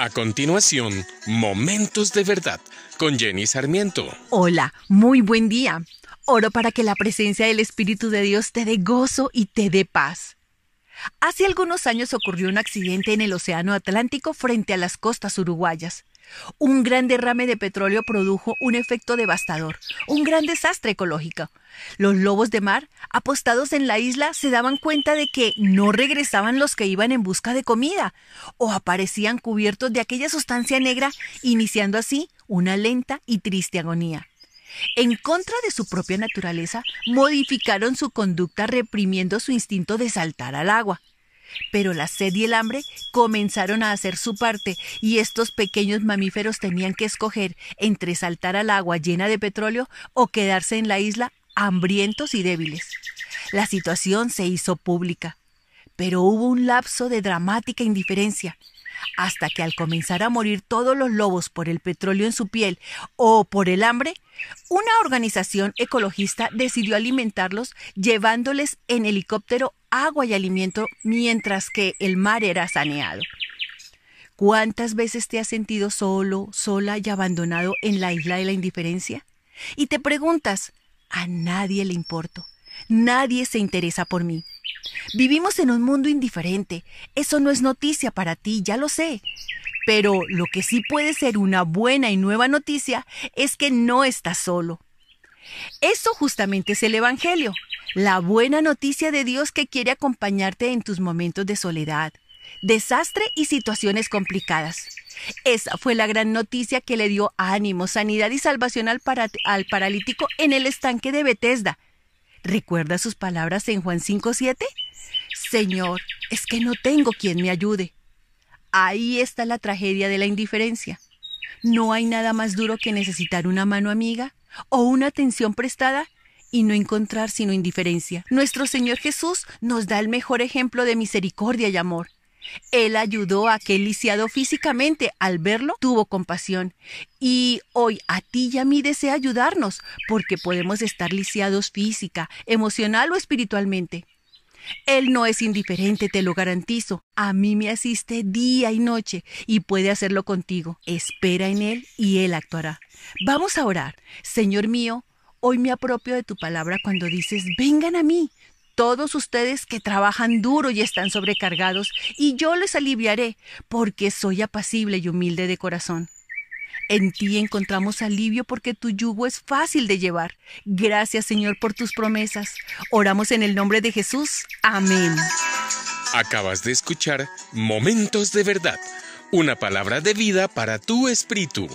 A continuación, Momentos de Verdad con Jenny Sarmiento. Hola, muy buen día. Oro para que la presencia del Espíritu de Dios te dé gozo y te dé paz. Hace algunos años ocurrió un accidente en el Océano Atlántico frente a las costas uruguayas. Un gran derrame de petróleo produjo un efecto devastador, un gran desastre ecológico. Los lobos de mar, apostados en la isla, se daban cuenta de que no regresaban los que iban en busca de comida, o aparecían cubiertos de aquella sustancia negra, iniciando así una lenta y triste agonía. En contra de su propia naturaleza, modificaron su conducta reprimiendo su instinto de saltar al agua. Pero la sed y el hambre comenzaron a hacer su parte y estos pequeños mamíferos tenían que escoger entre saltar al agua llena de petróleo o quedarse en la isla hambrientos y débiles. La situación se hizo pública, pero hubo un lapso de dramática indiferencia hasta que al comenzar a morir todos los lobos por el petróleo en su piel o por el hambre, una organización ecologista decidió alimentarlos llevándoles en helicóptero agua y alimento mientras que el mar era saneado. ¿Cuántas veces te has sentido solo, sola y abandonado en la isla de la indiferencia? Y te preguntas, a nadie le importo, nadie se interesa por mí. Vivimos en un mundo indiferente. Eso no es noticia para ti, ya lo sé. Pero lo que sí puede ser una buena y nueva noticia es que no estás solo. Eso justamente es el Evangelio, la buena noticia de Dios que quiere acompañarte en tus momentos de soledad, desastre y situaciones complicadas. Esa fue la gran noticia que le dio ánimo, sanidad y salvación al, al paralítico en el estanque de Bethesda. ¿Recuerda sus palabras en Juan 5.7? Señor, es que no tengo quien me ayude. Ahí está la tragedia de la indiferencia. No hay nada más duro que necesitar una mano amiga o una atención prestada y no encontrar sino indiferencia. Nuestro Señor Jesús nos da el mejor ejemplo de misericordia y amor. Él ayudó a aquel lisiado físicamente. Al verlo, tuvo compasión. Y hoy a ti y a mí desea ayudarnos, porque podemos estar lisiados física, emocional o espiritualmente. Él no es indiferente, te lo garantizo. A mí me asiste día y noche y puede hacerlo contigo. Espera en Él y Él actuará. Vamos a orar. Señor mío, hoy me apropio de tu palabra cuando dices, vengan a mí, todos ustedes que trabajan duro y están sobrecargados, y yo les aliviaré, porque soy apacible y humilde de corazón. En ti encontramos alivio porque tu yugo es fácil de llevar. Gracias Señor por tus promesas. Oramos en el nombre de Jesús. Amén. Acabas de escuchar Momentos de Verdad, una palabra de vida para tu espíritu.